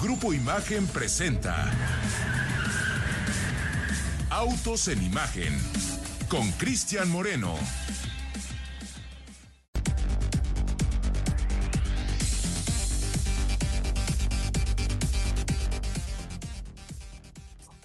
Grupo Imagen presenta Autos en Imagen con Cristian Moreno.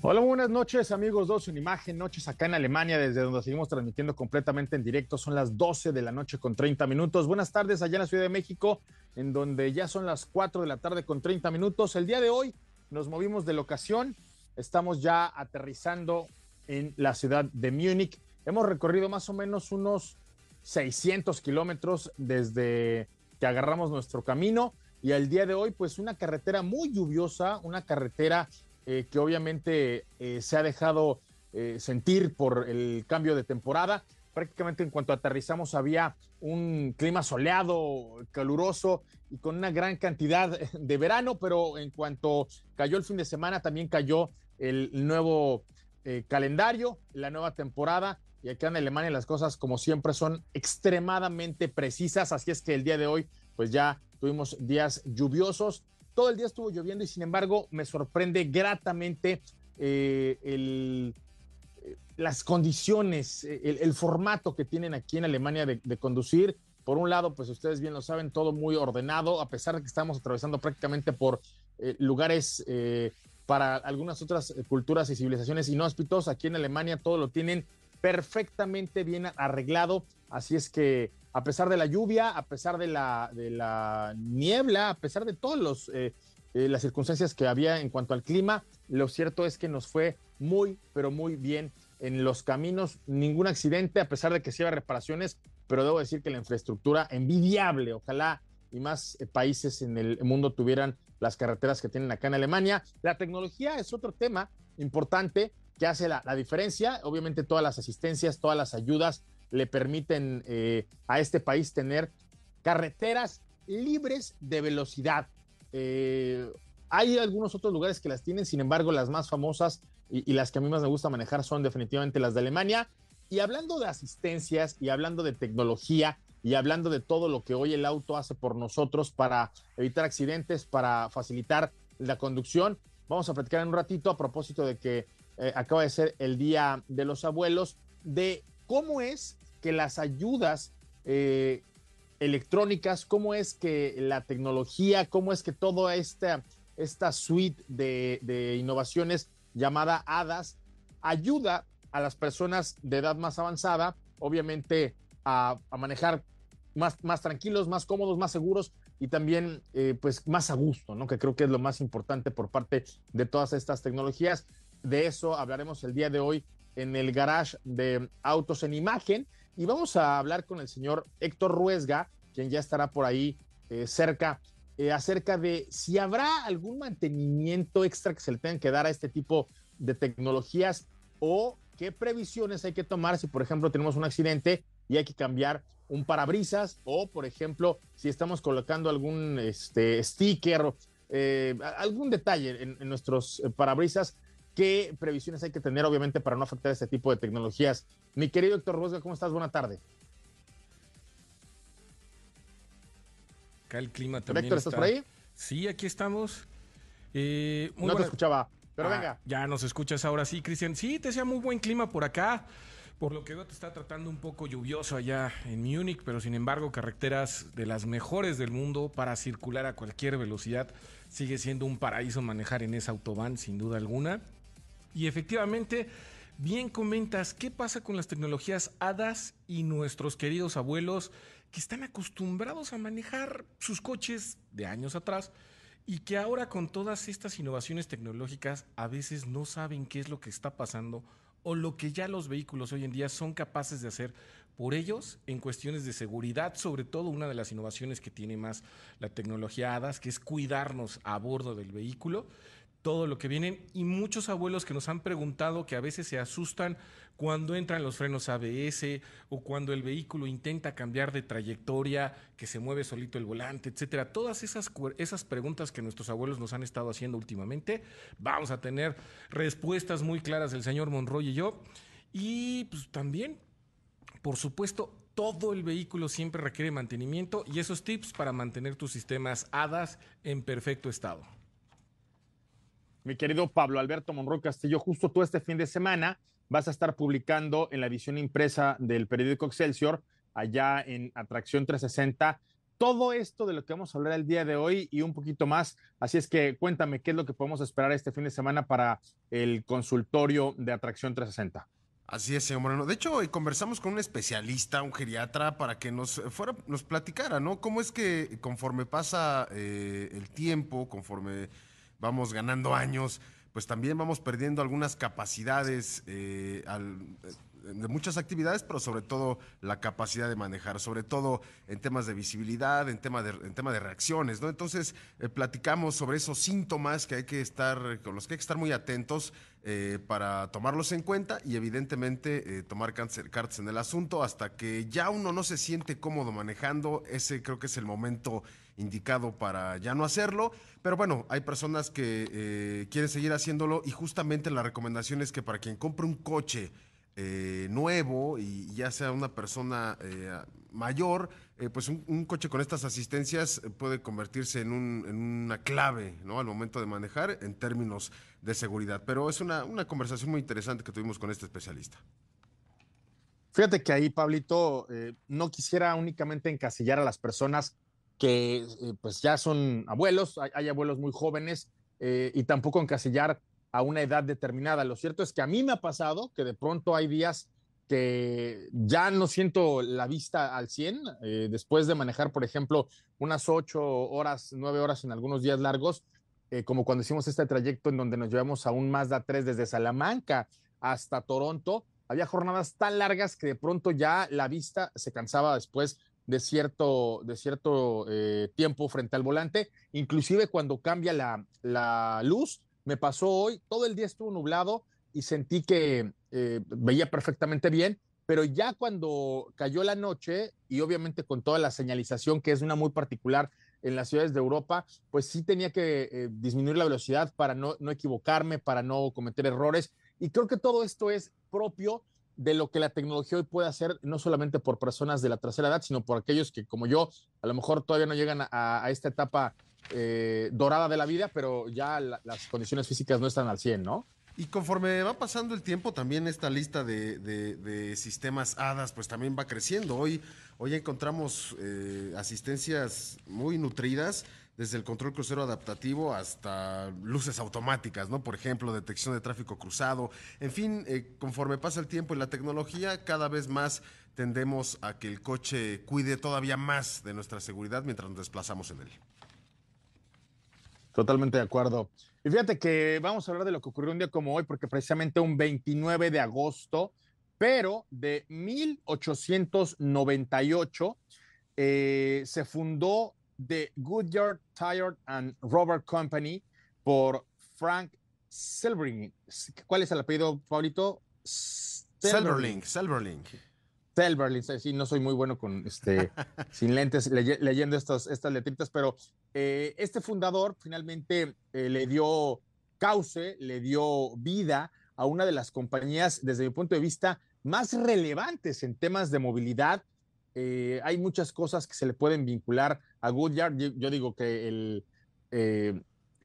Hola, buenas noches amigos, dos en imagen, noches acá en Alemania, desde donde seguimos transmitiendo completamente en directo. Son las 12 de la noche con 30 minutos. Buenas tardes allá en la Ciudad de México, en donde ya son las 4 de la tarde con 30 minutos. El día de hoy nos movimos de locación, estamos ya aterrizando en la ciudad de Múnich. Hemos recorrido más o menos unos 600 kilómetros desde que agarramos nuestro camino y al día de hoy pues una carretera muy lluviosa, una carretera eh, que obviamente eh, se ha dejado eh, sentir por el cambio de temporada. Prácticamente en cuanto aterrizamos había un clima soleado, caluroso y con una gran cantidad de verano, pero en cuanto cayó el fin de semana también cayó el nuevo calendario, la nueva temporada. Y acá en Alemania las cosas, como siempre, son extremadamente precisas. Así es que el día de hoy, pues ya tuvimos días lluviosos todo el día estuvo lloviendo y sin embargo me sorprende gratamente eh, el, eh, las condiciones, eh, el, formato que tienen aquí en Alemania de, conducir. Por un lado, pues ustedes bien lo saben, todo muy ordenado, a pesar de que estamos atravesando prácticamente por lugares para algunas otras culturas y civilizaciones inhóspitos. Aquí en Alemania todo lo tienen perfectamente bien arreglado. Así es que a pesar de la lluvia, a pesar de la, niebla, a pesar de todas eh, eh, las circunstancias que había en cuanto al clima, lo cierto es que nos fue muy, pero muy bien en los caminos, ningún accidente, a pesar de que se reparaciones, pero debo decir que la infraestructura envidiable, ojalá y más eh, países en el mundo tuvieran las carreteras que tienen acá en Alemania. La tecnología es otro tema importante que hace la diferencia, obviamente todas las asistencias, todas las ayudas le permiten eh, a este país tener carreteras libres de velocidad. Eh, hay algunos otros lugares que las tienen, sin embargo, las más famosas y, las que a mí más me gusta manejar son definitivamente las de Alemania. Y hablando de asistencias y hablando de tecnología y hablando de todo lo que hoy el auto hace por nosotros para evitar accidentes, para facilitar la conducción, vamos a platicar en un ratito a propósito de que eh, acaba de ser el Día de los Abuelos, de cómo es que las ayudas eh, electrónicas, cómo es que la tecnología, cómo es que toda esta, esta suite de, innovaciones llamada HADAS ayuda a las personas de edad más avanzada, obviamente, a, manejar más, más tranquilos, más cómodos, más seguros y también eh, pues más a gusto, ¿no? Que creo que es lo más importante por parte de todas estas tecnologías. De eso hablaremos el día de hoy en el garage de autos en imagen. Y vamos a hablar con el señor Héctor Ruesga, quien ya estará por ahí eh, cerca, eh, acerca de si habrá algún mantenimiento extra que se le tengan que dar a este tipo de tecnologías o qué previsiones hay que tomar si, por ejemplo, tenemos un accidente y hay que cambiar un parabrisas o, por ejemplo, si estamos colocando algún este, sticker, eh, algún detalle en, en nuestros parabrisas ¿Qué previsiones hay que tener, obviamente, para no afectar este tipo de tecnologías? Mi querido Héctor Rosga, ¿cómo estás? Buena tarde. Acá el clima también. Héctor, ¿estás por ahí? Sí, aquí estamos. Eh, no te escuchaba, pero ah, venga. Ya nos escuchas ahora sí, Cristian. Sí, te decía muy buen clima por acá. Por lo que veo te está tratando un poco lluvioso allá en Múnich, pero sin embargo carreteras de las mejores del mundo para circular a cualquier velocidad. Sigue siendo un paraíso manejar en esa autobahn, sin duda alguna. Y efectivamente, bien comentas, ¿qué pasa con las tecnologías HADAS y nuestros queridos abuelos que están acostumbrados a manejar sus coches de años atrás? y que ahora con todas estas innovaciones tecnológicas a veces no saben qué es lo que está pasando o lo que ya los vehículos hoy en día son capaces de hacer por ellos en cuestiones de seguridad, sobre todo una de las innovaciones que tiene más la tecnología HADAS, que es cuidarnos a bordo del vehículo todo lo que vienen y muchos abuelos que nos han preguntado que a veces se asustan cuando entran los frenos ABS o cuando el vehículo intenta cambiar de trayectoria, que se mueve solito el volante, etcétera. Todas esas, esas preguntas que nuestros abuelos nos han estado haciendo últimamente, vamos a tener respuestas muy claras del señor Monroy y yo. Y pues también, por supuesto, todo el vehículo siempre requiere mantenimiento y esos tips para mantener tus sistemas HADAS en perfecto estado. Mi querido Pablo Alberto Monroy Castillo, justo tú este fin de semana vas a estar publicando en la edición impresa del periódico Excelsior, allá en Atracción 360, todo esto de lo que vamos a hablar el día de hoy y un poquito más. Así es que cuéntame qué es lo que podemos esperar este fin de semana para el consultorio de Atracción 360. Así es, señor Moreno. De hecho, hoy conversamos con un especialista, un geriatra, para que nos fuera, nos platicara, ¿no? Cómo es que conforme pasa eh, el tiempo, conforme vamos ganando años, pues también vamos perdiendo algunas capacidades eh, al, de muchas actividades, pero sobre todo la capacidad de manejar, sobre todo en temas de visibilidad, en tema de, en tema de reacciones, ¿no? Entonces, eh, platicamos sobre esos síntomas que hay que estar, con los que hay que estar muy atentos eh, para tomarlos en cuenta y evidentemente eh, tomar cartas en el asunto hasta que ya uno no se siente cómodo manejando, ese creo que es el momento indicado para ya no hacerlo, pero bueno, hay personas que quieren seguir haciéndolo y justamente la recomendación es que para quien compre un coche, eh, nuevo y ya sea una persona eh, mayor, eh, pues un, coche con estas asistencias puede convertirse en, una clave al momento de manejar en términos de seguridad. Pero es una, una conversación muy interesante que tuvimos con este especialista. Fíjate que ahí, Pablito, no quisiera únicamente encasillar a las personas que pues ya son abuelos, hay, hay abuelos muy jóvenes, y tampoco encasillar a una edad determinada. Lo cierto es que a mí me ha pasado que de pronto hay días que ya no siento la vista al 100, eh, después de manejar, por ejemplo, unas ocho horas, nueve horas en algunos días largos, eh, como cuando hicimos este trayecto en donde nos llevamos a un Mazda 3 desde Salamanca hasta Toronto, había jornadas tan largas que de pronto ya la vista se cansaba después de cierto, de cierto eh, tiempo frente al volante, inclusive cuando cambia la, la luz, me pasó hoy, todo el día estuvo nublado y sentí que eh, veía perfectamente bien, pero ya cuando cayó la noche y obviamente con toda la señalización que es una muy particular en las ciudades de Europa, pues sí tenía que eh, disminuir la velocidad para no, no equivocarme, para no cometer errores. Y creo que todo esto es propio de lo que la tecnología hoy puede hacer, no solamente por personas de la tercera edad, sino por aquellos que, como yo, a lo mejor todavía no llegan a, a esta etapa eh, dorada de la vida, pero ya las condiciones físicas no están al 100, ¿no? Y conforme va pasando el tiempo, también esta lista de, sistemas HADAS, pues también va creciendo. Hoy, hoy encontramos eh, asistencias muy nutridas, desde el control crucero adaptativo hasta luces automáticas, ¿no? Por ejemplo, detección de tráfico cruzado. En fin, eh, conforme pasa el tiempo y la tecnología, cada vez más tendemos a que el coche cuide todavía más de nuestra seguridad mientras nos desplazamos en él. Totalmente de acuerdo. Y fíjate que vamos a hablar de lo que ocurrió un día como hoy, porque precisamente un 29 de agosto, pero de 1898, eh, se fundó The Goodyear Tire and Rubber Company por Frank Silverling. ¿Cuál es el apellido favorito? Silverling. Silverling. Selberlin, sí, no soy muy bueno con este, sin lentes, leyendo estas, estas letritas, pero eh, este fundador finalmente eh, le dio cauce, le dio vida a una de las compañías, desde mi punto de vista, más relevantes en temas de movilidad. Eh, hay muchas cosas que se le pueden vincular a Goodyear. Yo, digo que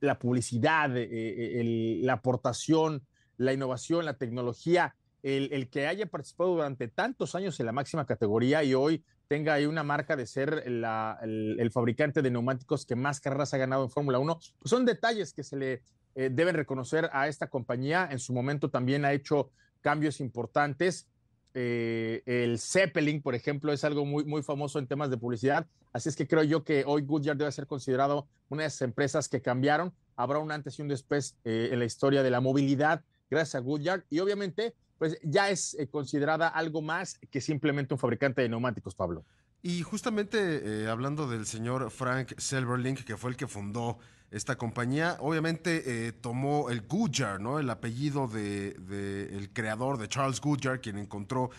la publicidad, la aportación, la innovación, la tecnología el, que haya participado durante tantos años en la máxima categoría y hoy tenga ahí una marca de ser el, fabricante de neumáticos que más carreras ha ganado en Fórmula 1, pues son detalles que se le eh, deben reconocer a esta compañía. En su momento también ha hecho cambios importantes. Eh, el Zeppelin, por ejemplo, es algo muy, muy famoso en temas de publicidad. Así es que creo yo que hoy Goodyear debe ser considerado una de esas empresas que cambiaron. Habrá un antes y un después eh, en la historia de la movilidad gracias a Goodyear. Y obviamente pues ya es eh, considerada algo más que simplemente un fabricante de neumáticos, Pablo. Y justamente eh, hablando del señor Frank Silverlink, que fue el que fundó esta compañía, obviamente eh, tomó el Goodyear, ¿no? El apellido del de, el creador de Charles Goodyear, quien encontró,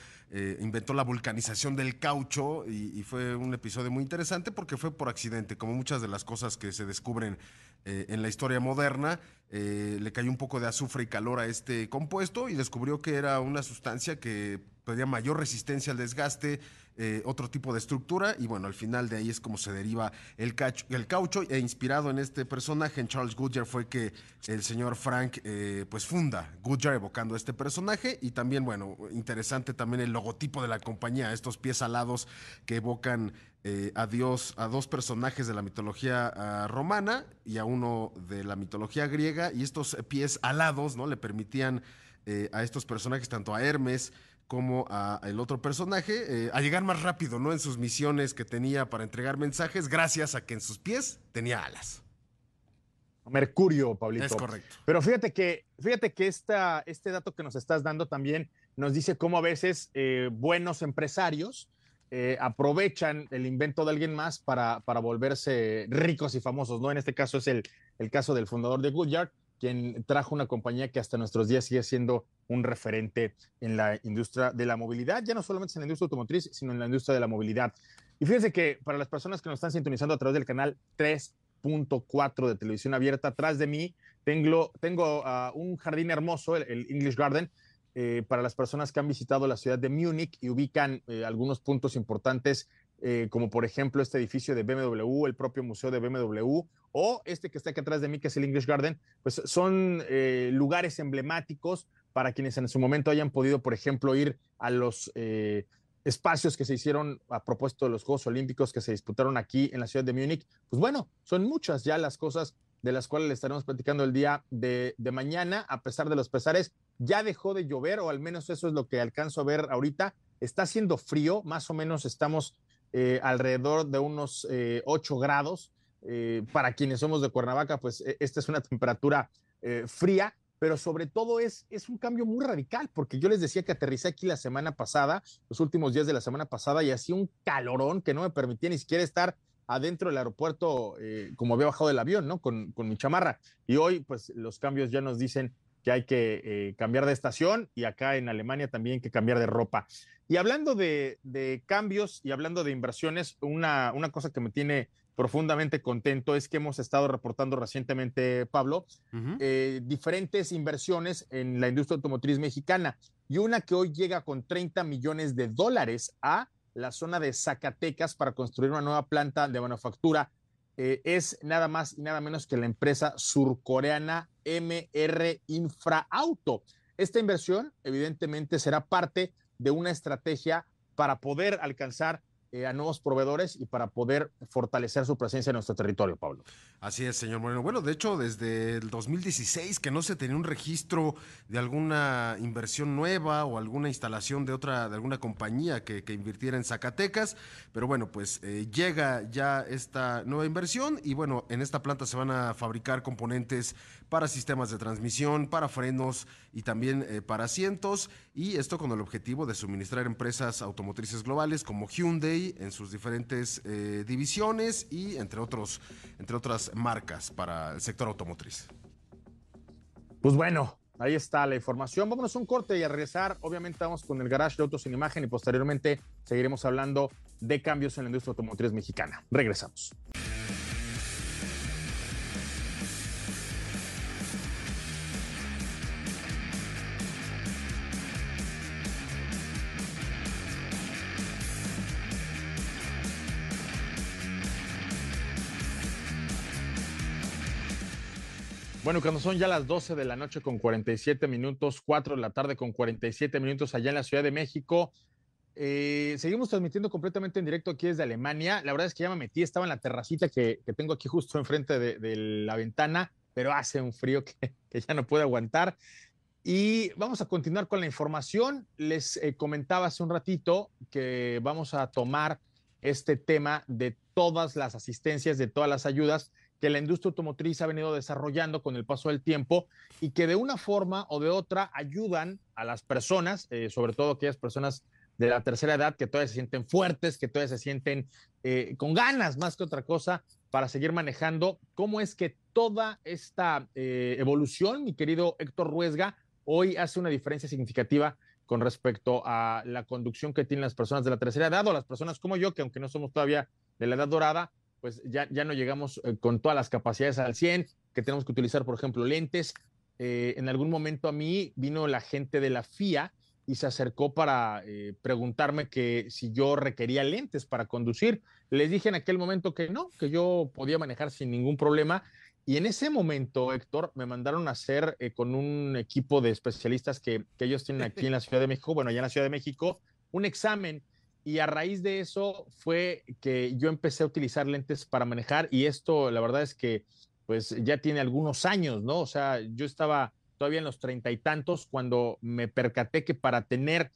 inventó la vulcanización del caucho y, fue un episodio muy interesante porque fue por accidente, como muchas de las cosas que se descubren en la historia moderna. le cayó un poco de azufre y calor a este compuesto y descubrió que era una sustancia que tenía mayor resistencia al desgaste, eh, otro tipo de estructura y bueno, al final de ahí es como se deriva el, el caucho e inspirado en este personaje, en Charles Goodyear, fue que el señor Frank eh, pues funda Goodyear evocando este personaje y también bueno, interesante también el logotipo de la compañía, estos pies alados que evocan eh, a Dios, a dos personajes de la mitología ah, romana y a uno de la mitología griega y estos pies alados, ¿no? Le permitían a estos personajes, tanto a Hermes, como a el otro personaje eh, a llegar más rápido, ¿no? En sus misiones que tenía para entregar mensajes, gracias a que en sus pies tenía alas. Mercurio, Pablito. Es correcto. Pero fíjate que, fíjate que esta, este dato que nos estás dando también nos dice cómo a veces eh, buenos empresarios eh, aprovechan el invento de alguien más para, para volverse ricos y famosos, ¿no? En este caso es el, el caso del fundador de Goodyear, quien trajo una compañía que hasta nuestros días sigue siendo un referente en la industria de la movilidad, ya no solamente en la industria automotriz, sino en la industria de la movilidad. Y fíjense que para las personas que nos están sintonizando a través del canal 3.4 de televisión abierta, atrás de mí tengo, tengo ah, un jardín hermoso, el, English Garden, eh, para las personas que han visitado la ciudad de Múnich y ubican eh, algunos puntos importantes eh, como por ejemplo este edificio de BMW, el propio museo de BMW, o este que está aquí atrás de mí, que es el English Garden, pues son lugares emblemáticos para quienes en su momento hayan podido, por ejemplo, ir a los espacios que se hicieron a propósito de los Juegos Olímpicos que se disputaron aquí en la ciudad de Múnich. Pues bueno, son muchas ya las cosas de las cuales le estaremos platicando el día de mañana, a pesar de los pesares. Ya dejó de llover, o al menos eso es lo que alcanzo a ver ahorita. Está haciendo frío, más o menos estamos eh, alrededor de unos 8 eh, grados. Eh, para quienes somos de Cuernavaca, pues e, esta es una temperatura fría, pero sobre todo es, es un cambio muy radical, porque yo les decía que aterricé aquí la semana pasada, los últimos días de la semana pasada, y hacía un calorón que no me permitía ni siquiera estar adentro del aeropuerto como había bajado del avión, ¿no? Con, con, mi chamarra. Y hoy, pues los cambios ya nos dicen que hay que cambiar de estación y acá en Alemania también hay que cambiar de ropa. Y hablando de, cambios y hablando de inversiones, una, una, cosa que me tiene profundamente contento es que hemos estado reportando recientemente, Pablo, eh, diferentes inversiones en la industria automotriz mexicana y una que hoy llega con 30 millones de dólares a la zona de Zacatecas para construir una nueva planta de manufactura. Eh, es nada más y nada menos que la empresa surcoreana MR Infraauto. Esta inversión evidentemente será parte de una estrategia para poder alcanzar eh, a nuevos proveedores y para poder fortalecer su presencia en nuestro territorio, Pablo. Así es, señor Moreno. Bueno, de hecho, desde el 2016 que no se tenía un registro de alguna inversión nueva o alguna instalación de otra, de alguna compañía que, invirtiera en Zacatecas, pero bueno, pues eh, llega ya esta nueva inversión y bueno, en esta planta se van a fabricar componentes para sistemas de transmisión, para frenos y también eh, para asientos y esto con el objetivo de suministrar empresas automotrices globales como Hyundai en sus diferentes eh, divisiones y entre, otros, entre otras marcas para el sector automotriz. Pues bueno, ahí está la información. Vámonos a un corte y a regresar. Obviamente vamos con el garage de autos sin imagen y posteriormente seguiremos hablando de cambios en la industria automotriz mexicana. Regresamos. Bueno, cuando son ya las 12 de la noche con 47 minutos, 4 de la tarde con 47 minutos allá en la Ciudad de México, eh, seguimos transmitiendo completamente en directo aquí desde Alemania. La verdad es que ya me metí, estaba en la terracita que, tengo aquí justo enfrente de, la ventana, pero hace un frío que, ya no puedo aguantar. Y vamos a continuar con la información. Les eh, comentaba hace un ratito que vamos a tomar este tema de todas las asistencias, de todas las ayudas que la industria automotriz ha venido desarrollando con el paso del tiempo y que de una forma o de otra ayudan a las personas, eh, sobre todo aquellas personas de la tercera edad que todavía se sienten fuertes, que todavía se sienten eh, con ganas más que otra cosa para seguir manejando. ¿Cómo es que toda esta eh, evolución, mi querido Héctor Ruesga, hoy hace una diferencia significativa con respecto a la conducción que tienen las personas de la tercera edad o las personas como yo, que aunque no somos todavía de la edad dorada, pues ya, ya no llegamos eh, con todas las capacidades al 100, que tenemos que utilizar, por ejemplo, lentes. Eh, en algún momento a mí vino la gente de la FIA y se acercó para eh, preguntarme que si yo requería lentes para conducir. Les dije en aquel momento que no, que yo podía manejar sin ningún problema. Y en ese momento, Héctor, me mandaron a hacer con un equipo de especialistas que, que ellos tienen aquí en la Ciudad de México, bueno, allá en la Ciudad de México, un examen y a raíz de eso fue que yo empecé a utilizar lentes para manejar y esto la verdad es que pues ya tiene algunos años, ¿no? O sea, yo estaba todavía en los treinta y tantos cuando me percaté que para tener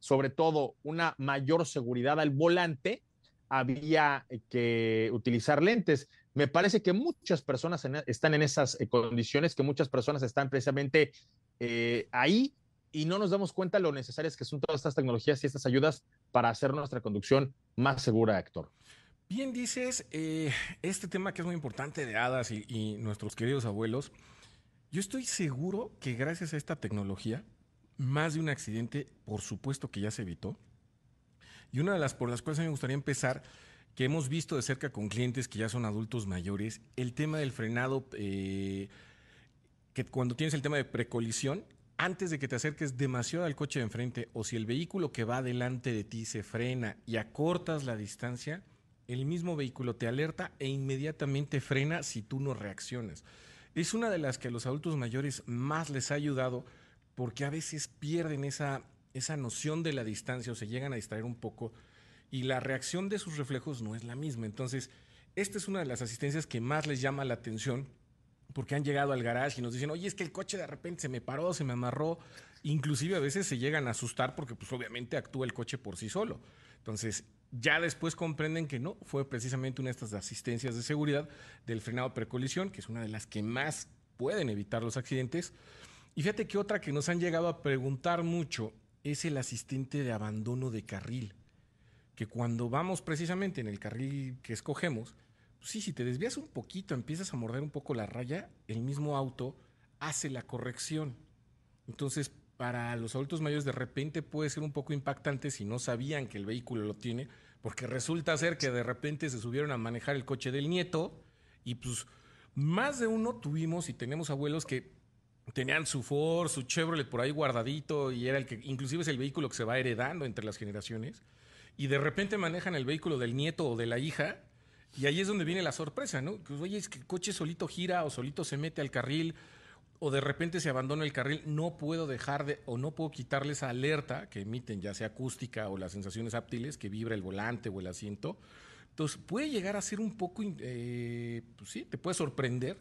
sobre todo una mayor seguridad al volante había que utilizar lentes. Me parece que muchas personas están en esas eh, condiciones, que muchas personas están precisamente eh, ahí y no nos damos cuenta lo necesarias que son todas estas tecnologías y estas ayudas para hacer nuestra conducción más segura, Héctor. Bien dices, eh, este tema que es muy importante de hadas y, nuestros queridos abuelos, yo estoy seguro que gracias a esta tecnología, más de un accidente, por supuesto que ya se evitó. Y una de las por las cuales me gustaría empezar, que hemos visto de cerca con clientes que ya son adultos mayores, el tema del frenado, eh, que cuando tienes el tema de precolisión, antes de que te acerques demasiado al coche de enfrente o si el vehículo que va delante de ti se frena y acortas la distancia, el mismo vehículo te alerta e inmediatamente frena si tú no reaccionas. Es una de las que a los adultos mayores más les ha ayudado porque a veces pierden esa, esa noción de la distancia o se llegan a distraer un poco y la reacción de sus reflejos no es la misma. Entonces, esta es una de las asistencias que más les llama la atención porque han llegado al garage y nos dicen, oye, es que el coche de repente se me paró, se me amarró. Inclusive a veces se llegan a asustar porque pues obviamente actúa el coche por sí solo. Entonces, ya después comprenden que no, fue precisamente una de estas asistencias de seguridad del frenado precolisión, que es una de las que más pueden evitar los accidentes. Y fíjate que otra que nos han llegado a preguntar mucho es el asistente de abandono de carril, que cuando vamos precisamente en el carril que escogemos, sí, si te desvías un poquito, empiezas a morder un poco la raya, el mismo auto hace la corrección. Entonces, para los adultos mayores de repente puede ser un poco impactante si no sabían que el vehículo lo tiene, porque resulta ser que de repente se subieron a manejar el coche del nieto y pues más de uno tuvimos y tenemos abuelos que tenían su Ford, su Chevrolet por ahí guardadito y era el que inclusive es el vehículo que se va heredando entre las generaciones y de repente manejan el vehículo del nieto o de la hija y ahí es donde viene la sorpresa, ¿no? Que, oye, es que el coche solito gira o solito se mete al carril o de repente se abandona el carril, no puedo dejar de o no puedo quitarle esa alerta que emiten, ya sea acústica o las sensaciones áptiles que vibra el volante o el asiento. Entonces puede llegar a ser un poco, eh, pues sí, te puede sorprender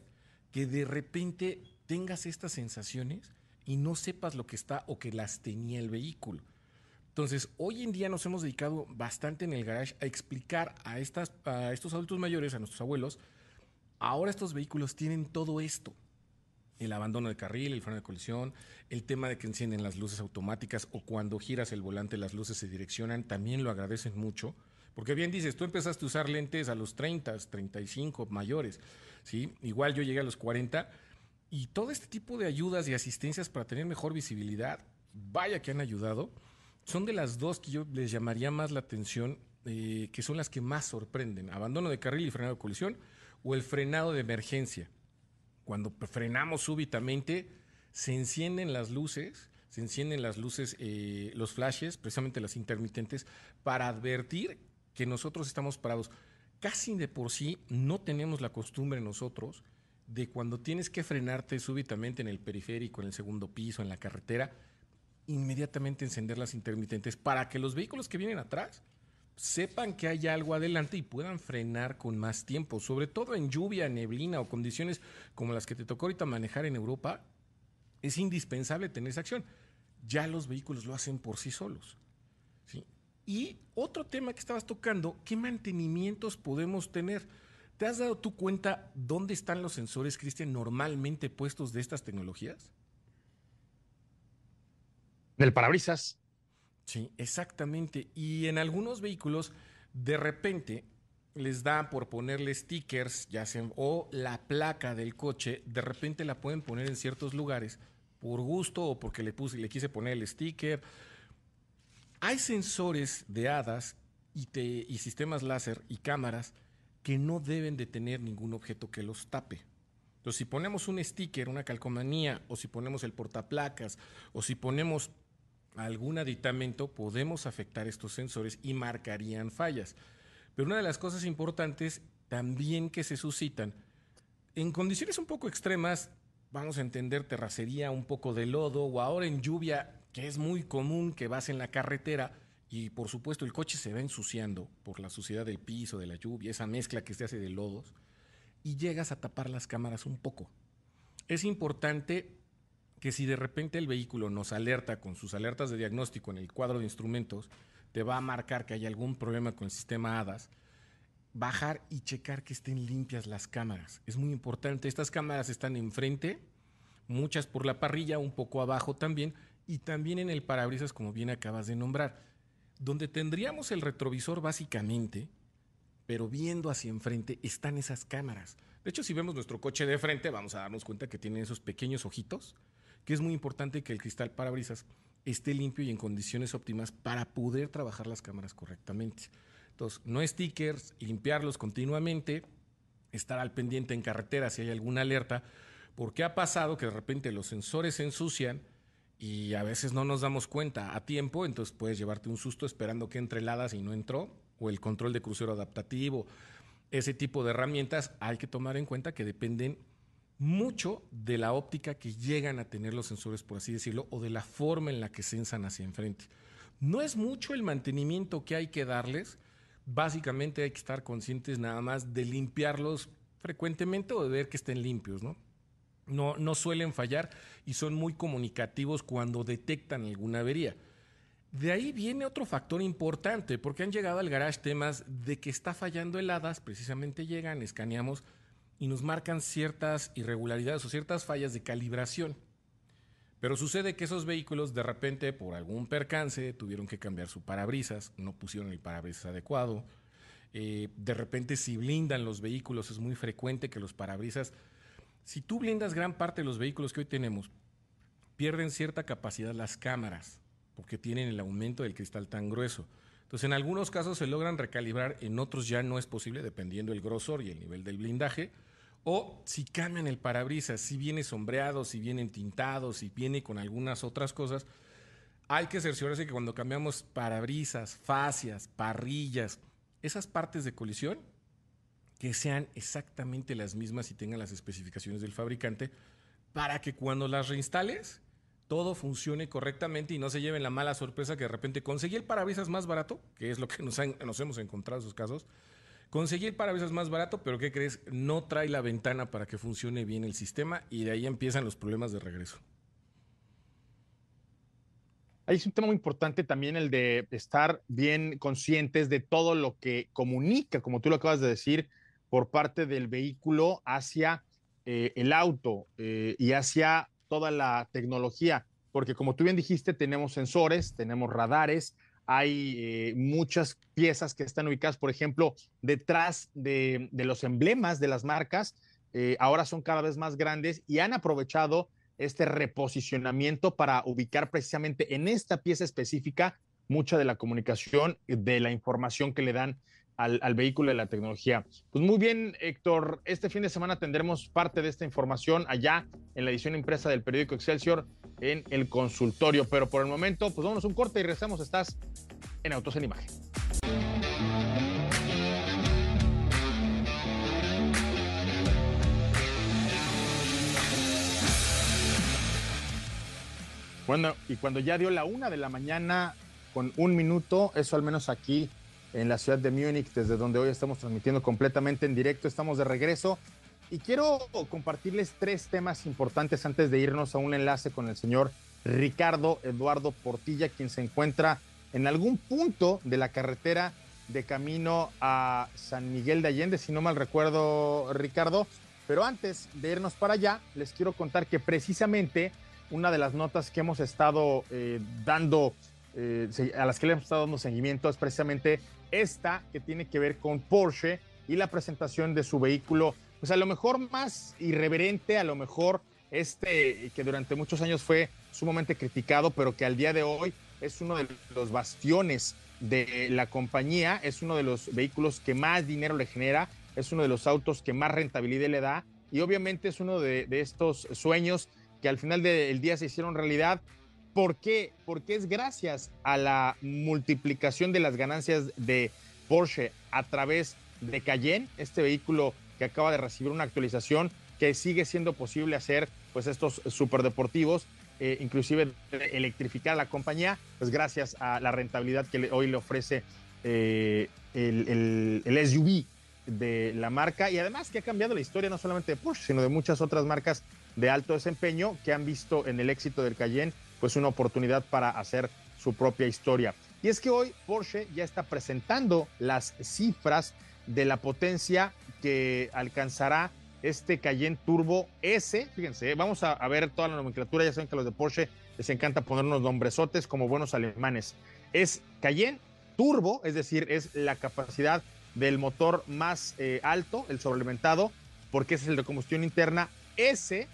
que de repente tengas estas sensaciones y no sepas lo que está o que las tenía el vehículo. Entonces, hoy en día nos hemos dedicado bastante en el garage a explicar a, estas, a estos adultos mayores, a nuestros abuelos, ahora estos vehículos tienen todo esto. El abandono de carril, el freno de colisión, el tema de que encienden las luces automáticas o cuando giras el volante las luces se direccionan, también lo agradecen mucho. Porque bien dices, tú empezaste a usar lentes a los 30, 35 mayores, ¿sí? Igual yo llegué a los 40 y todo este tipo de ayudas y asistencias para tener mejor visibilidad, vaya que han ayudado son de las dos que yo les llamaría más la atención, eh, que son las que más sorprenden. Abandono de carril y frenado de colisión o el frenado de emergencia. Cuando frenamos súbitamente, se encienden las luces, se encienden las luces, eh, los flashes, precisamente las intermitentes, para advertir que nosotros estamos parados. Casi de por sí no tenemos la costumbre nosotros de cuando tienes que frenarte súbitamente en el periférico, en el segundo piso, en la carretera, inmediatamente encender las intermitentes para que los vehículos que vienen atrás sepan que hay algo adelante y puedan frenar con más tiempo, sobre todo en lluvia, neblina o condiciones como las que te tocó ahorita manejar en Europa, es indispensable tener esa acción. Ya los vehículos lo hacen por sí solos. Y otro tema que estabas tocando, ¿qué mantenimientos podemos tener? ¿Te has dado tu cuenta dónde están los sensores, Cristian, normalmente puestos de estas tecnologías? Del parabrisas. Sí, exactamente. Y en algunos vehículos, de repente, les da por ponerle stickers, ya sea, o la placa del coche, de repente la pueden poner en ciertos lugares por gusto o porque le, puse, le quise poner el sticker. Hay sensores de hadas y, y sistemas láser y cámaras que no deben de tener ningún objeto que los tape. Entonces, si ponemos un sticker, una calcomanía, o si ponemos el portaplacas, o si ponemos algún aditamento, podemos afectar estos sensores y marcarían fallas. Pero una de las cosas importantes también que se suscitan, en condiciones un poco extremas, vamos a entender terracería, un poco de lodo, o ahora en lluvia, que es muy común que vas en la carretera y por supuesto el coche se va ensuciando por la suciedad del piso, de la lluvia, esa mezcla que se hace de lodos, y llegas a tapar las cámaras un poco. Es importante que si de repente el vehículo nos alerta con sus alertas de diagnóstico en el cuadro de instrumentos, te va a marcar que hay algún problema con el sistema HADAS, bajar y checar que estén limpias las cámaras. Es muy importante. Estas cámaras están enfrente, muchas por la parrilla, un poco abajo también, y también en el parabrisas, como bien acabas de nombrar, donde tendríamos el retrovisor básicamente, pero viendo hacia enfrente están esas cámaras. De hecho, si vemos nuestro coche de frente, vamos a darnos cuenta que tiene esos pequeños ojitos, que es muy importante que el cristal parabrisas esté limpio y en condiciones óptimas para poder trabajar las cámaras correctamente. Entonces, no stickers, limpiarlos continuamente, estar al pendiente en carretera si hay alguna alerta, porque ha pasado que de repente los sensores se ensucian y a veces no nos damos cuenta a tiempo, entonces puedes llevarte un susto esperando que entre heladas y no entró, o el control de crucero adaptativo, ese tipo de herramientas, hay que tomar en cuenta que dependen mucho de la óptica que llegan a tener los sensores, por así decirlo, o de la forma en la que sensan hacia enfrente. No es mucho el mantenimiento que hay que darles, básicamente hay que estar conscientes nada más de limpiarlos frecuentemente o de ver que estén limpios, ¿no? No, no suelen fallar y son muy comunicativos cuando detectan alguna avería. De ahí viene otro factor importante, porque han llegado al garage temas de que está fallando heladas, precisamente llegan, escaneamos y nos marcan ciertas irregularidades o ciertas fallas de calibración. Pero sucede que esos vehículos de repente por algún percance tuvieron que cambiar su parabrisas, no pusieron el parabrisas adecuado. Eh, de repente si blindan los vehículos es muy frecuente que los parabrisas, si tú blindas gran parte de los vehículos que hoy tenemos, pierden cierta capacidad las cámaras porque tienen el aumento del cristal tan grueso. Entonces en algunos casos se logran recalibrar, en otros ya no es posible dependiendo el grosor y el nivel del blindaje o si cambian el parabrisas, si viene sombreado, si viene tintado, si viene con algunas otras cosas, hay que cerciorarse que cuando cambiamos parabrisas, fascias, parrillas, esas partes de colisión, que sean exactamente las mismas y tengan las especificaciones del fabricante, para que cuando las reinstales, todo funcione correctamente y no se lleven la mala sorpresa que de repente conseguí el parabrisas más barato, que es lo que nos, nos hemos encontrado en esos casos, Conseguí el parabrisas más barato, pero ¿qué crees? No trae la ventana para que funcione bien el sistema y de ahí empiezan los problemas de regreso. Ahí es un tema muy importante también el de estar bien conscientes de todo lo que comunica, como tú lo acabas de decir, por parte del vehículo hacia eh, el auto eh, y hacia toda la tecnología, porque como tú bien dijiste, tenemos sensores, tenemos radares, hay eh, muchas piezas que están ubicadas, por ejemplo, detrás de, los emblemas de las marcas, eh, ahora son cada vez más grandes y han aprovechado este reposicionamiento para ubicar precisamente en esta pieza específica mucha de la comunicación, de la información que le dan al, vehículo de la tecnología. Pues muy bien, Héctor, este fin de semana tendremos parte de esta información allá en la edición impresa del periódico Excelsior en el consultorio. Pero por el momento, pues vámonos un corte y regresamos. Estás en Autos en Imagen. Bueno, y cuando ya dio la una de la mañana con un minuto, eso al menos aquí en la ciudad de Múnich, desde donde hoy estamos transmitiendo completamente en directo, estamos de regreso y quiero compartirles tres temas importantes antes de irnos a un enlace con el señor Ricardo Eduardo Portilla, quien se encuentra en algún punto de la carretera de camino a San Miguel de Allende, si no mal recuerdo, Ricardo. Pero antes de irnos para allá, les quiero contar que precisamente una de las notas que hemos estado eh, dando, eh, a las que le hemos estado dando seguimiento, es precisamente esta que tiene que ver con Porsche y la presentación de su vehículo pues a lo mejor más irreverente, a lo mejor este que durante muchos años fue sumamente criticado, pero que al día de hoy es uno de los bastiones de la compañía, es uno de los vehículos que más dinero le genera es uno de los autos que más rentabilidad le da y obviamente es uno de, estos sueños que al final del día se hicieron realidad. ¿Por qué? Porque es gracias a la multiplicación de las ganancias de Porsche a través de Cayenne, este vehículo que acaba de recibir una actualización que sigue siendo posible hacer pues estos superdeportivos, eh, inclusive electrificar la compañía, pues gracias a la rentabilidad que hoy le ofrece eh, el, el, SUV de la marca y además que ha cambiado la historia no solamente de Porsche, sino de muchas otras marcas de alto desempeño que han visto en el éxito del Cayenne pues una oportunidad para hacer su propia historia. Y es que hoy Porsche ya está presentando las cifras de la potencia que alcanzará este Cayenne Turbo S. Fíjense, vamos a, ver toda la nomenclatura. Ya saben que a los de Porsche les encanta ponernos nombresotes como buenos alemanes. Es Cayenne Turbo, es decir, es la capacidad del motor más eh, alto, el sobrealimentado, porque ese es el de combustión interna, S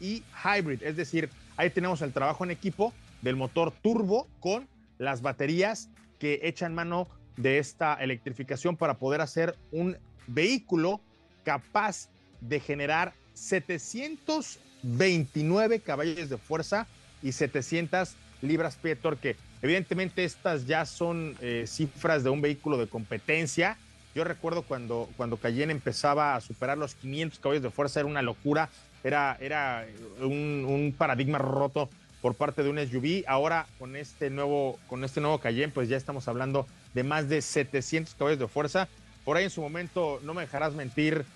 y Hybrid, es decir, ahí tenemos el trabajo en equipo del motor turbo con las baterías que echan mano de esta electrificación para poder hacer un vehículo capaz de generar 729 caballos de fuerza y 700 libras-pie de torque. Evidentemente estas ya son eh, cifras de un vehículo de competencia. Yo recuerdo cuando, cuando Cayenne empezaba a superar los 500 caballos de fuerza, era una locura, era, era un, un paradigma roto por parte de un SUV. Ahora con este nuevo, con este nuevo Cayenne, pues ya estamos hablando de más de 700 caballos de fuerza. Por ahí en su momento, no me dejarás mentir,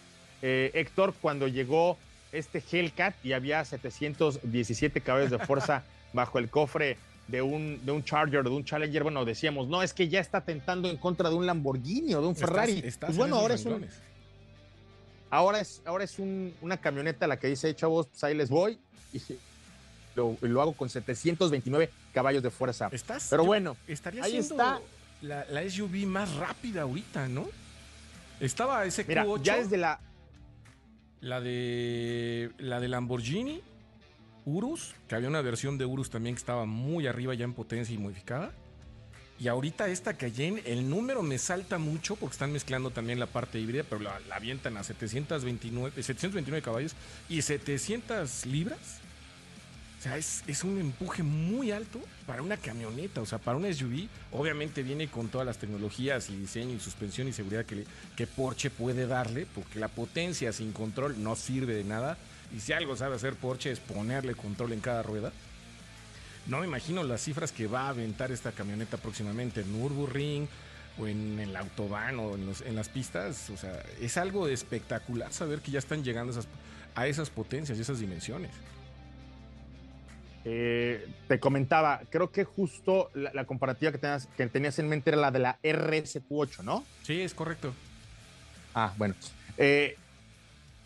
eh, Héctor, cuando llegó este Hellcat y había 717 caballos de fuerza bajo el cofre de un, de un Charger, de un Challenger, bueno, decíamos, no, es que ya está tentando en contra de un Lamborghini o de un Ferrari. pues bueno, ahora es un, ahora es, ahora es una camioneta la que dice, chavos, pues ahí les voy y lo, hago con 729 caballos de fuerza. ¿Estás? Pero bueno, estaría ahí está la, la, SUV más rápida ahorita, ¿no? Estaba ese Q8. ya es de la la de la de Lamborghini Urus, que había una versión de Urus también que estaba muy arriba ya en potencia y modificada. Y ahorita esta Cayenne, el número me salta mucho porque están mezclando también la parte híbrida, pero la, avientan a 729, 729 caballos y 700 libras. O sea, es, es, un empuje muy alto para una camioneta, o sea, para un SUV. Obviamente viene con todas las tecnologías y diseño y suspensión y seguridad que, que Porsche puede darle, porque la potencia sin control no sirve de nada. Y si algo sabe hacer Porsche es ponerle control en cada rueda. No me imagino las cifras que va a aventar esta camioneta próximamente en Nürburgring o en el autobahn o en, las pistas. O sea, es algo espectacular saber que ya están llegando a esas potencias y esas dimensiones. Eh, te comentaba, creo que justo la, comparativa que tenías, que tenías en mente era la de la RSQ8, ¿no? Sí, es correcto. Ah, bueno. Eh,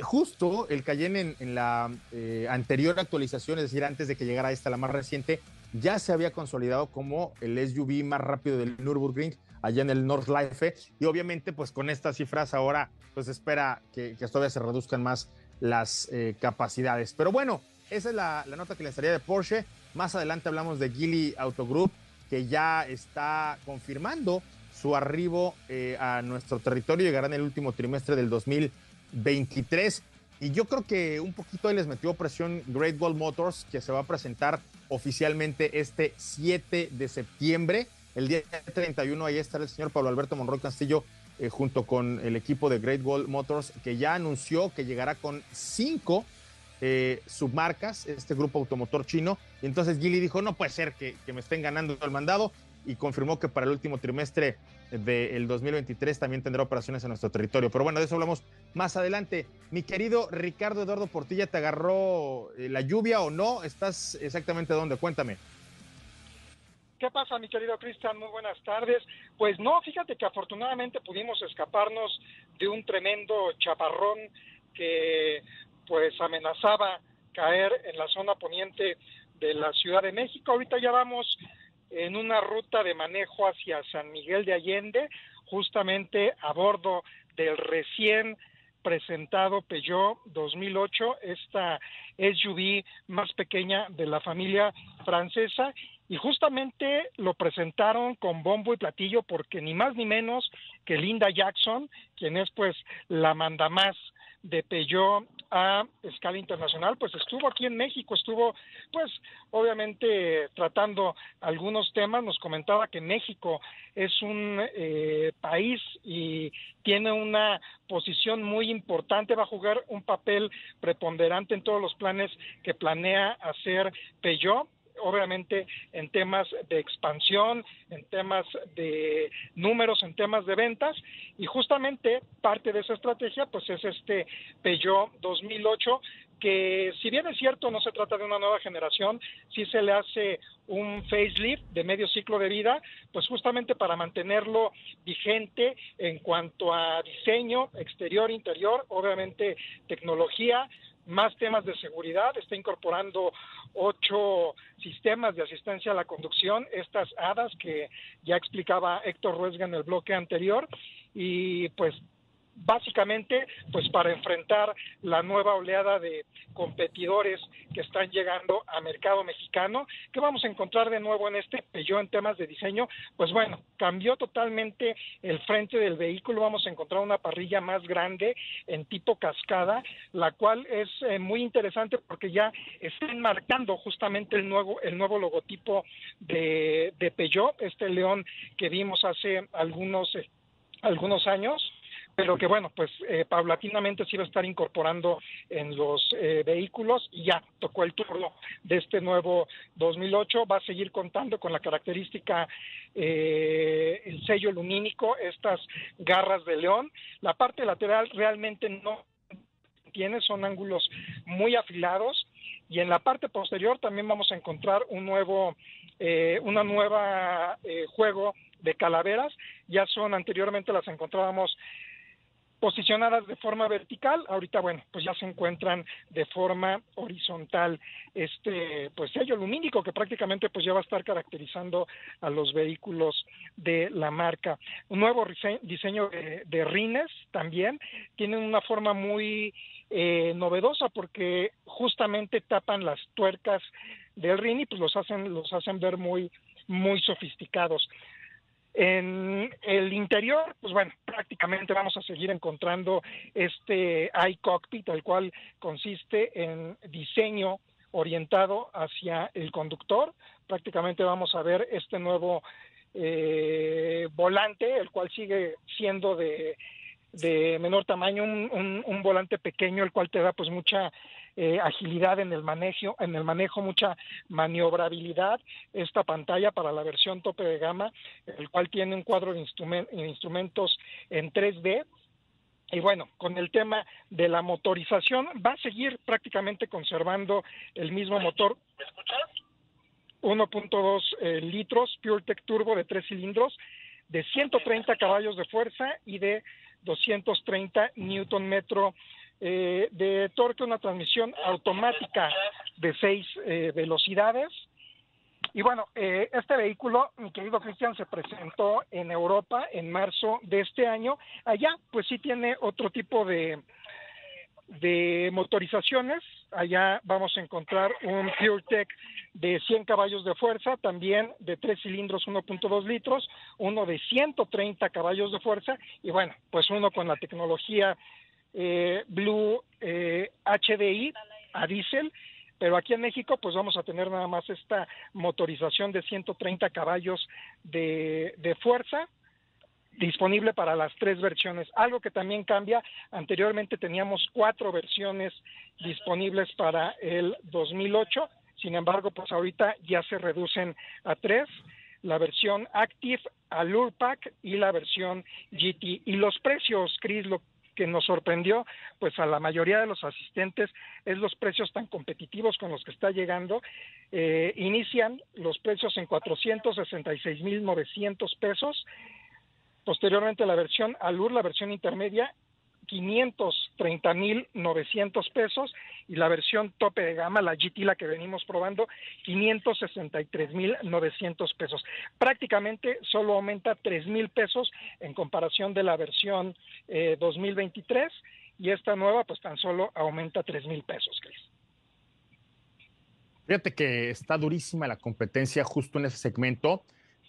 justo el Cayenne en, la eh, anterior actualización, es decir, antes de que llegara esta, la más reciente, ya se había consolidado como el SUV más rápido del Nürburgring allá en el Nordschleife y obviamente pues con estas cifras ahora pues espera que, todavía se reduzcan más las eh, capacidades. Pero bueno, esa es la, nota que les daría de Porsche. Más adelante hablamos de Geely Auto Group que ya está confirmando su arribo eh, a nuestro territorio. Llegará en el último trimestre del 2020 23. Y yo creo que un poquito ahí les metió presión Great Wall Motors, que se va a presentar oficialmente este 7 de septiembre. El día 31 ahí estará el señor Pablo Alberto Monroy Castillo eh, junto con el equipo de Great Wall Motors, que ya anunció que llegará con cinco eh, submarcas, este grupo automotor chino. Y entonces Gilly dijo, no puede ser que, que me estén ganando el mandado y confirmó que para el último trimestre del 2023 también tendrá operaciones en nuestro territorio. Pero bueno, de eso hablamos más adelante. Mi querido Ricardo Eduardo Portilla, ¿te agarró eh, la lluvia o no? ¿Estás exactamente dónde? Cuéntame. ¿Qué pasa, mi querido Cristian? Muy buenas tardes. Pues no, fíjate que afortunadamente pudimos escaparnos de un tremendo chaparrón que pues amenazaba caer en la zona poniente de la Ciudad de México. Ahorita ya vamos en una ruta de manejo hacia San Miguel de Allende, justamente a bordo del recién presentado Peugeot 2008, esta SUV más pequeña de la familia francesa. y justamente lo presentaron con bombo y platillo porque ni más ni menos que Linda Jackson, quien es pues la mandamás de Peugeot a escala internacional, pues estuvo aquí en México, estuvo pues obviamente tratando algunos temas, nos comentaba que México es un eh, país y tiene una posición muy importante, va a jugar un papel preponderante en todos los planes que planea hacer Peugeot obviamente en temas de expansión, en temas de números, en temas de ventas. Y justamente parte de esa estrategia pues es este Peugeot 2008 que si bien es cierto no se trata de una nueva generación, sí se le hace un facelift de medio ciclo de vida, pues justamente para mantenerlo vigente en cuanto a diseño exterior, interior, obviamente tecnología, más temas de seguridad, está incorporando ocho sistemas de asistencia a la conducción, estas hadas que ya explicaba Héctor Ruesga en el bloque anterior, y pues básicamente pues para enfrentar la nueva oleada de competidores que están llegando a mercado mexicano. ¿Qué vamos a encontrar de nuevo en este Peugeot en temas de diseño? Pues bueno, cambió totalmente el frente del vehículo, vamos a encontrar una parrilla más grande en tipo cascada, la cual es eh, muy interesante porque ya está enmarcando justamente el nuevo el nuevo logotipo de, de Peugeot, este león que vimos hace algunos eh, algunos años pero que bueno, pues eh, paulatinamente se iba a estar incorporando en los eh, vehículos y ya tocó el turno de este nuevo 2008. Va a seguir contando con la característica, eh, el sello lumínico, estas garras de león. La parte lateral realmente no tiene, son ángulos muy afilados y en la parte posterior también vamos a encontrar un nuevo, una nueva juego de calaveras. Ya son anteriormente las encontrábamos posicionadas de forma vertical, ahorita bueno, pues ya se encuentran de forma horizontal este pues sello lumínico que prácticamente pues ya va a estar caracterizando a los vehículos de la marca. Un nuevo diseño de, rines también tienen una forma muy eh, novedosa porque justamente tapan las tuercas del rin y pues los hacen los hacen ver muy muy sofisticados. En el interior, pues bueno, prácticamente vamos a seguir encontrando este iCockpit, el cual consiste en diseño orientado hacia el conductor. Prácticamente vamos a ver este nuevo eh, volante, el cual sigue siendo de, menor tamaño, un, un, volante pequeño, el cual te da pues mucha eh, agilidad en el manejo, en el manejo, mucha maniobrabilidad. Esta pantalla para la versión tope de gama, el cual tiene un cuadro de instrumentos en 3D. Y bueno, con el tema de la motorización, va a seguir prácticamente conservando el mismo motor. 1.2 eh, litros PureTech Turbo de tres cilindros, de 130 caballos de fuerza y de 230 newton metro eh, de torque, una transmisión automática de seis eh, velocidades. Y bueno, eh, este vehículo, mi querido Cristian, se presentó en Europa en marzo de este año. Allá, pues sí tiene otro tipo de, de motorizaciones. Allá vamos a encontrar un PureTech de 100 caballos de fuerza, también de tres cilindros 1.2 litros, uno de 130 caballos de fuerza y bueno, pues uno con la tecnología eh, Blue eh, HDI a diésel, pero aquí en México pues vamos a tener nada más esta motorización de 130 caballos de, de fuerza disponible para las tres versiones. Algo que también cambia, anteriormente teníamos cuatro versiones disponibles para el 2008, sin embargo, pues ahorita ya se reducen a tres, la versión Active, Allure Pack y la versión GT. Y los precios, Chris, lo que nos sorprendió pues a la mayoría de los asistentes es los precios tan competitivos con los que está llegando. Eh, inician los precios en 466.900 pesos. Posteriormente la versión Alur, la versión intermedia, 530.900 pesos y la versión tope de gama, la GT, la que venimos probando, 563.900 pesos. Prácticamente solo aumenta 3.000 pesos en comparación de la versión 2023 eh, y esta nueva pues tan solo aumenta 3.000 pesos, Cris. Fíjate que está durísima la competencia justo en ese segmento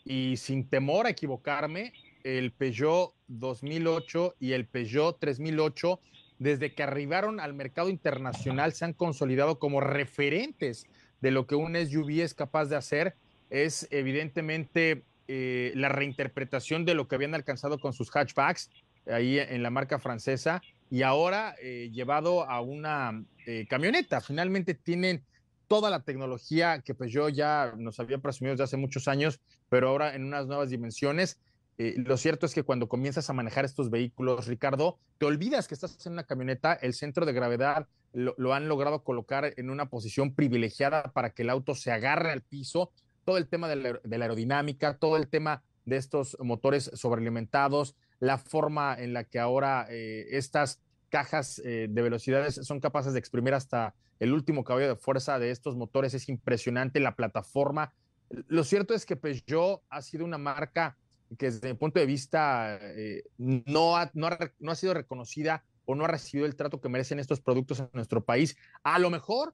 y sin temor a equivocarme, el Peugeot 2008 y el Peugeot 3008, desde que arribaron al mercado internacional, se han consolidado como referentes de lo que un SUV es capaz de hacer. Es evidentemente eh, la reinterpretación de lo que habían alcanzado con sus hatchbacks ahí en la marca francesa y ahora eh, llevado a una eh, camioneta. Finalmente tienen toda la tecnología que Peugeot ya nos había presumido desde hace muchos años, pero ahora en unas nuevas dimensiones. Eh, lo cierto es que cuando comienzas a manejar estos vehículos, Ricardo, te olvidas que estás en una camioneta, el centro de gravedad lo, han logrado colocar en una posición privilegiada para que el auto se agarre al piso, todo el tema de la, aerodinámica, todo el tema de estos motores sobrealimentados, la forma en la que ahora eh, estas cajas eh, de velocidades son capaces de exprimir hasta el último caballo de fuerza de estos motores, es impresionante la plataforma. Lo cierto es que Peugeot ha sido una marca que desde mi punto de vista eh, no, ha, no, ha, sido reconocida o no ha recibido el trato que merecen estos productos en nuestro país. A lo mejor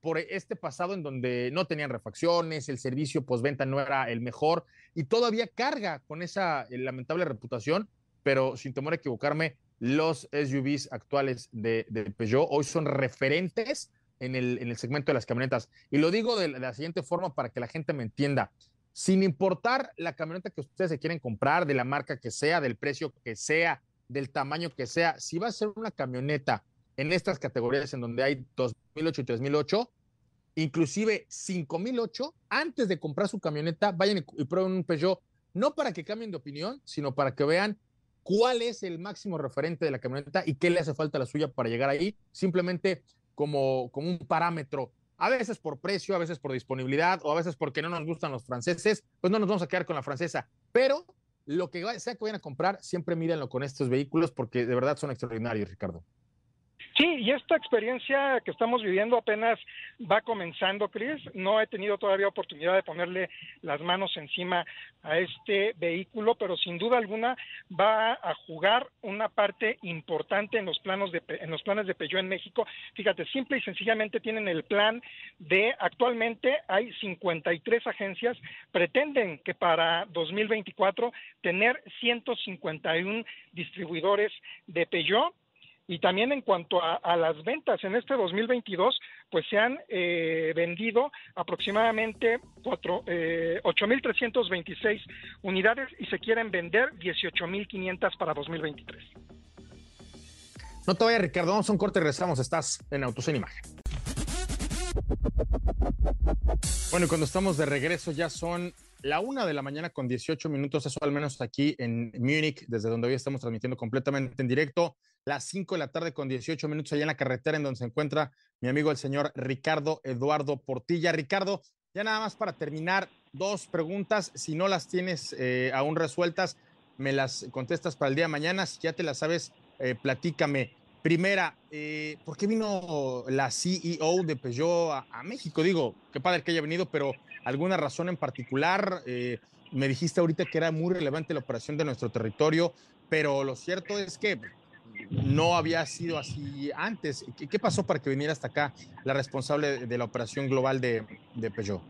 por este pasado en donde no tenían refacciones, el servicio postventa no era el mejor y todavía carga con esa eh, lamentable reputación, pero sin temor a equivocarme, los SUVs actuales de, de Peugeot hoy son referentes en el, en el, segmento de las camionetas. Y lo digo de la siguiente forma para que la gente me entienda sin importar la camioneta que ustedes se quieren comprar, de la marca que sea, del precio que sea, del tamaño que sea, si va a ser una camioneta en estas categorías en donde hay 2008 y 3008, inclusive 5008, antes de comprar su camioneta, vayan y, prueben un Peugeot, no para que cambien de opinión, sino para que vean cuál es el máximo referente de la camioneta y qué le hace falta a la suya para llegar ahí, simplemente como, como un parámetro a veces por precio, a veces por disponibilidad o a veces porque no nos gustan los franceses, pues no nos vamos a quedar con la francesa. Pero lo que sea que vayan a comprar, siempre mírenlo con estos vehículos porque de verdad son extraordinarios, Ricardo. Sí, y esta experiencia que estamos viviendo apenas va comenzando, Chris. No he tenido todavía oportunidad de ponerle las manos encima a este vehículo, pero sin duda alguna va a jugar una parte importante en los planos de en los planes de Peugeot en México. Fíjate, simple y sencillamente tienen el plan de actualmente hay 53 agencias pretenden que para 2024 tener 151 distribuidores de Peugeot y también en cuanto a, las ventas, en este 2022, pues se han eh, vendido aproximadamente eh, 8.326 unidades y se quieren vender 18.500 para 2023. No te vayas, Ricardo. Vamos a un corte regresamos. Estás en Autos en Imagen. Bueno, y cuando estamos de regreso ya son la una de la mañana con 18 minutos, eso al menos aquí en Múnich, desde donde hoy estamos transmitiendo completamente en directo las 5 de la tarde con 18 minutos allá en la carretera en donde se encuentra mi amigo el señor Ricardo Eduardo Portilla. Ricardo, ya nada más para terminar, dos preguntas. Si no las tienes eh, aún resueltas, me las contestas para el día de mañana. Si ya te las sabes, eh, platícame. Primera, eh, ¿por qué vino la CEO de Peugeot a, a, México? Digo, qué padre que haya venido, pero ¿alguna razón en particular? me dijiste ahorita que era muy relevante la operación de nuestro territorio, pero lo cierto es que no había sido así antes. ¿Qué, pasó para que viniera hasta acá la responsable de la operación global de, de Peugeot?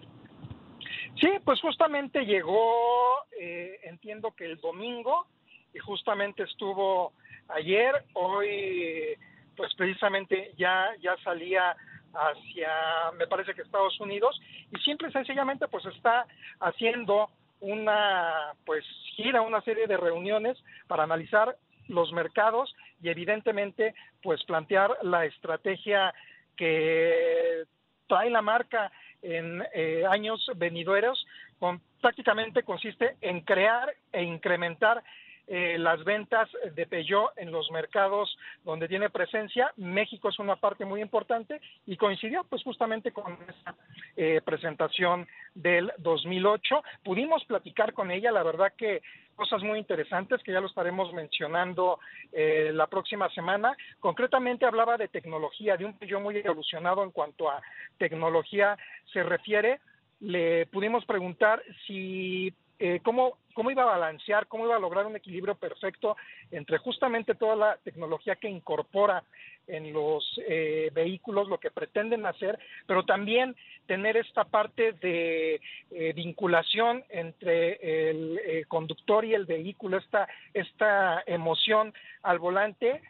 Sí, pues justamente llegó, eh, entiendo que el domingo, y justamente estuvo ayer, hoy pues precisamente ya, ya salía hacia, me parece que Estados Unidos, y siempre sencillamente pues está haciendo una pues gira, una serie de reuniones para analizar los mercados y evidentemente pues plantear la estrategia que trae la marca en eh, años venideros, con, prácticamente consiste en crear e incrementar eh, las ventas de Peugeot en los mercados donde tiene presencia. México es una parte muy importante y coincidió pues justamente con esa eh, presentación del 2008. Pudimos platicar con ella, la verdad que cosas muy interesantes que ya lo estaremos mencionando eh, la próxima semana. Concretamente hablaba de tecnología, de un Peugeot muy evolucionado en cuanto a tecnología se refiere. Le pudimos preguntar si eh, cómo, cómo iba a balancear, cómo iba a lograr un equilibrio perfecto entre justamente toda la tecnología que incorpora en los eh, vehículos, lo que pretenden hacer, pero también tener esta parte de eh, vinculación entre el conductor y el vehículo, esta, esta emoción al volante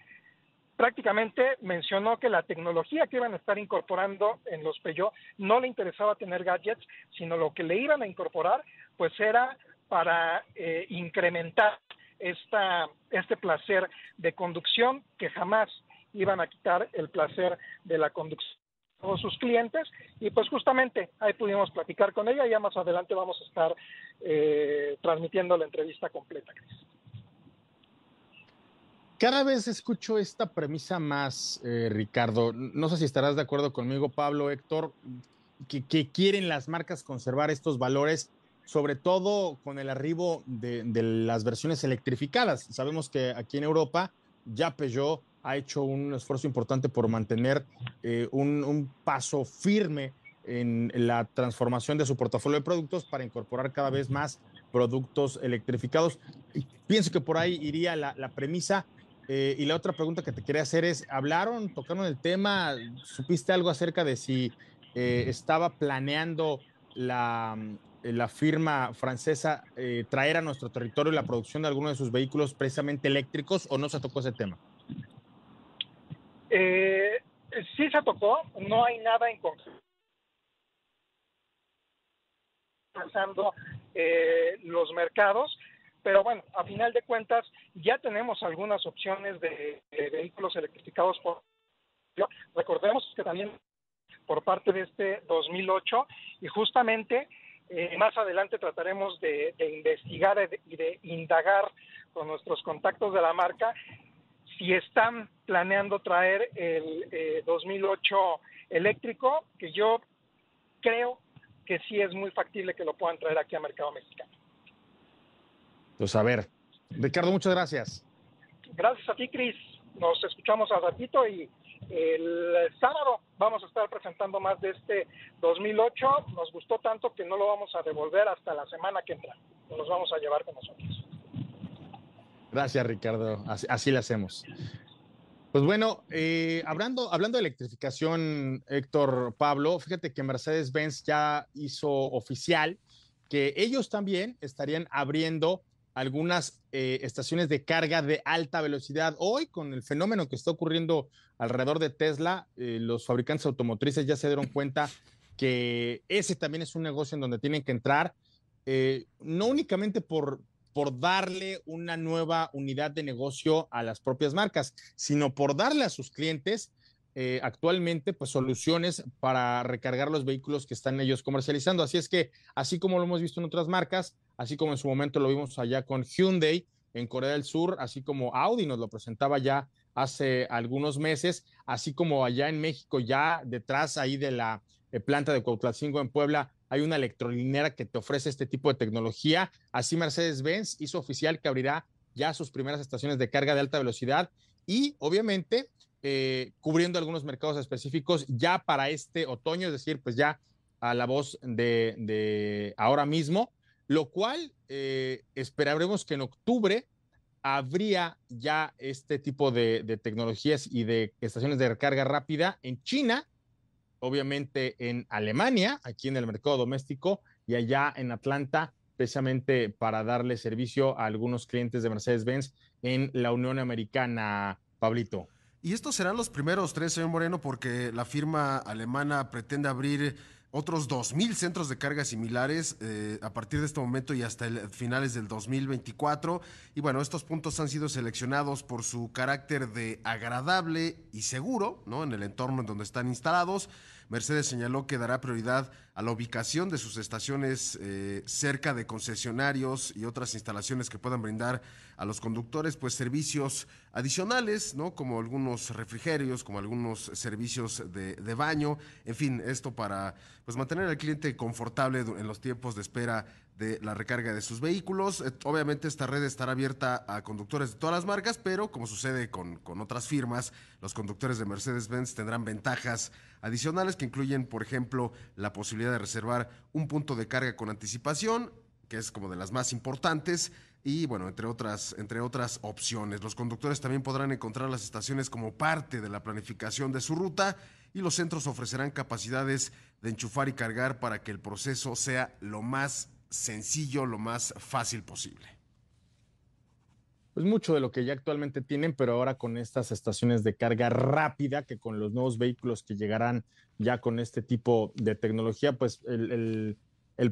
prácticamente mencionó que la tecnología que iban a estar incorporando en los Peugeot no le interesaba tener gadgets, sino lo que le iban a incorporar pues era para eh, incrementar esta, este placer de conducción que jamás iban a quitar el placer de la conducción a todos sus clientes y pues justamente ahí pudimos platicar con ella y ya más adelante vamos a estar eh, transmitiendo la entrevista completa. Cada vez escucho esta premisa más, eh, Ricardo. No sé si estarás de acuerdo conmigo, Pablo, Héctor, que, quieren las marcas conservar estos valores, sobre todo con el arribo de, las versiones electrificadas. Sabemos que aquí en Europa ya Peugeot ha hecho un esfuerzo importante por mantener eh, un, paso firme en la transformación de su portafolio de productos para incorporar cada vez más productos electrificados. Pienso que por ahí iría la premisa. Eh, y la otra pregunta que te quería hacer es, ¿hablaron, tocaron el tema? ¿Supiste algo acerca de si eh, estaba planeando la, la firma francesa eh, traer a nuestro territorio la producción de alguno de sus vehículos precisamente eléctricos o no se tocó ese tema? sí se tocó, no hay nada en concreto. Pasando los mercados, pero bueno, a final de cuentas ya tenemos algunas opciones de, vehículos electrificados por recordemos que también por parte de este 2008 y justamente eh, más adelante trataremos de, investigar y de, indagar con nuestros contactos de la marca si están planeando traer el 2008 eh, eléctrico, que yo creo que sí es muy factible que lo puedan traer aquí a mercado mexicano. Pues a ver, Ricardo, muchas gracias. Gracias a ti, Cris. Nos escuchamos al ratito y el sábado vamos a estar presentando más de este 2008. Nos gustó tanto que no lo vamos a devolver hasta la semana que entra. Nos vamos a llevar con nosotros. Gracias, Ricardo. Así, lo hacemos. Pues bueno, eh, hablando, hablando de electrificación, Héctor Pablo, fíjate que Mercedes-Benz ya hizo oficial que ellos también estarían abriendo algunas eh, estaciones de carga de alta velocidad. Hoy, con el fenómeno que está ocurriendo alrededor de Tesla, eh, los fabricantes automotrices ya se dieron cuenta que ese también es un negocio en donde tienen que entrar, eh, no únicamente por, por darle una nueva unidad de negocio a las propias marcas, sino por darle a sus clientes actualmente pues soluciones para recargar los vehículos que están ellos comercializando. Así es que, así como lo hemos visto en otras marcas, así como en su momento lo vimos allá con Hyundai en Corea del Sur, así como Audi nos lo presentaba ya hace algunos meses, así como allá en México, ya detrás ahí de la eh, planta de Cuautlacingo en Puebla, hay una electrolinera que te ofrece este tipo de tecnología. Así Mercedes-Benz hizo oficial que abrirá ya sus primeras estaciones de carga de alta velocidad y obviamente eh, cubriendo algunos mercados específicos ya para este otoño, es decir, pues ya a la voz de, de ahora mismo lo cual eh, esperaremos que en octubre habría ya este tipo de, tecnologías y de estaciones de recarga rápida en China, obviamente en Alemania, aquí en el mercado doméstico, y allá en Atlanta, precisamente para darle servicio a algunos clientes de Mercedes-Benz en la Unión Americana, Pablito. Y estos serán los primeros tres, señor Moreno, porque la firma alemana pretende abrir otros 2.000 centros de carga similares eh, a partir de este momento y hasta el, finales del 2024. Y bueno, estos puntos han sido seleccionados por su carácter de agradable y seguro, ¿no? En el entorno en donde están instalados. Mercedes señaló que dará prioridad a la ubicación de sus estaciones eh, cerca de concesionarios y otras instalaciones que puedan brindar a los conductores pues servicios adicionales, ¿no? Como algunos refrigerios, como algunos servicios de, de baño, en fin, esto para pues mantener al cliente confortable en los tiempos de espera de la recarga de sus vehículos. Eh, obviamente esta red estará abierta a conductores de todas las marcas, pero como sucede con, con otras firmas, los conductores de Mercedes-Benz tendrán ventajas adicionales que incluyen, por ejemplo, la posibilidad de reservar un punto de carga con anticipación, que es como de las más importantes y bueno, entre otras, entre otras opciones. Los conductores también podrán encontrar las estaciones como parte de la planificación de su ruta y los centros ofrecerán capacidades de enchufar y cargar para que el proceso sea lo más sencillo, lo más fácil posible. Pues mucho de lo que ya actualmente tienen, pero ahora con estas estaciones de carga rápida, que con los nuevos vehículos que llegarán ya con este tipo de tecnología, pues el,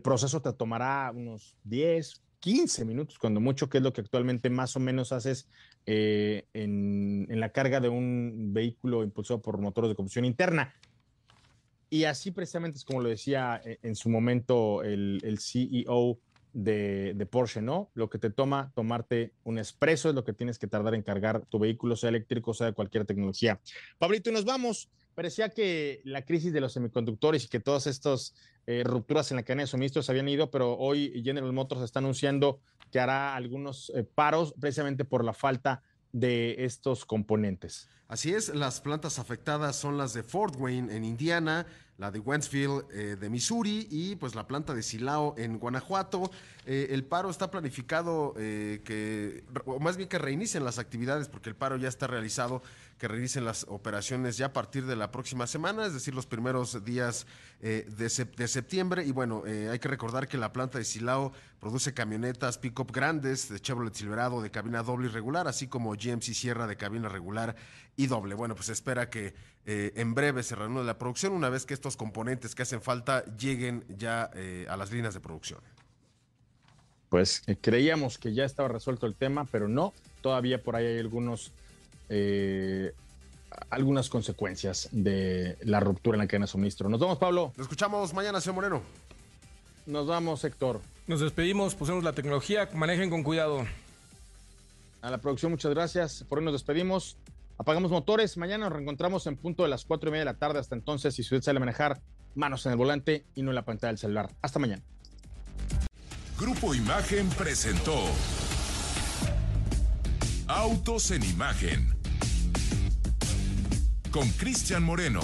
proceso te tomará unos 10, 15 minutos, cuando mucho, que es lo que actualmente más o menos haces eh, en, en, la carga de un vehículo impulsado por motores de combustión interna. Y así precisamente es como lo decía eh, en su momento el, el CEO de, de, Porsche, ¿no? Lo que te toma tomarte un expreso es lo que tienes que tardar en cargar tu vehículo, sea eléctrico, sea de cualquier tecnología. Pablito, y nos vamos. Parecía que la crisis de los semiconductores y que todas estas eh, rupturas en la cadena de suministros habían ido, pero hoy General Motors está anunciando que hará algunos eh, paros precisamente por la falta de estos componentes. Así es, las plantas afectadas son las de Fort Wayne en Indiana, la de Wentzville eh, de Missouri y pues la planta de Silao en Guanajuato. Eh, el paro está planificado eh, que, o más bien que reinicien las actividades porque el paro ya está realizado, que reinicien las operaciones ya a partir de la próxima semana, es decir, los primeros días de, de, septiembre. Y bueno, hay que recordar que la planta de Silao produce camionetas pick-up grandes de Chevrolet Silverado de cabina doble y regular, así como GMC Sierra de cabina regular y doble. Bueno, pues espera que eh, en breve se reanude la producción una vez que estos componentes que hacen falta lleguen ya eh, a las líneas de producción. Pues eh, creíamos que ya estaba resuelto el tema, pero no, todavía por ahí hay algunos, eh, algunas consecuencias de la ruptura en la cadena de suministro. Nos vemos, Pablo. Nos escuchamos mañana, señor Moreno. Nos vamos, Héctor. Nos despedimos, pusemos la tecnología, manejen con cuidado. A la producción, muchas gracias. Por hoy nos despedimos. Apagamos motores. Mañana nos reencontramos en punto de las cuatro y media de la tarde. Hasta entonces, si usted sale a manejar, manos en el volante y no en la pantalla del celular. Hasta mañana. Grupo Imagen presentó Autos en Imagen con Cristian Moreno.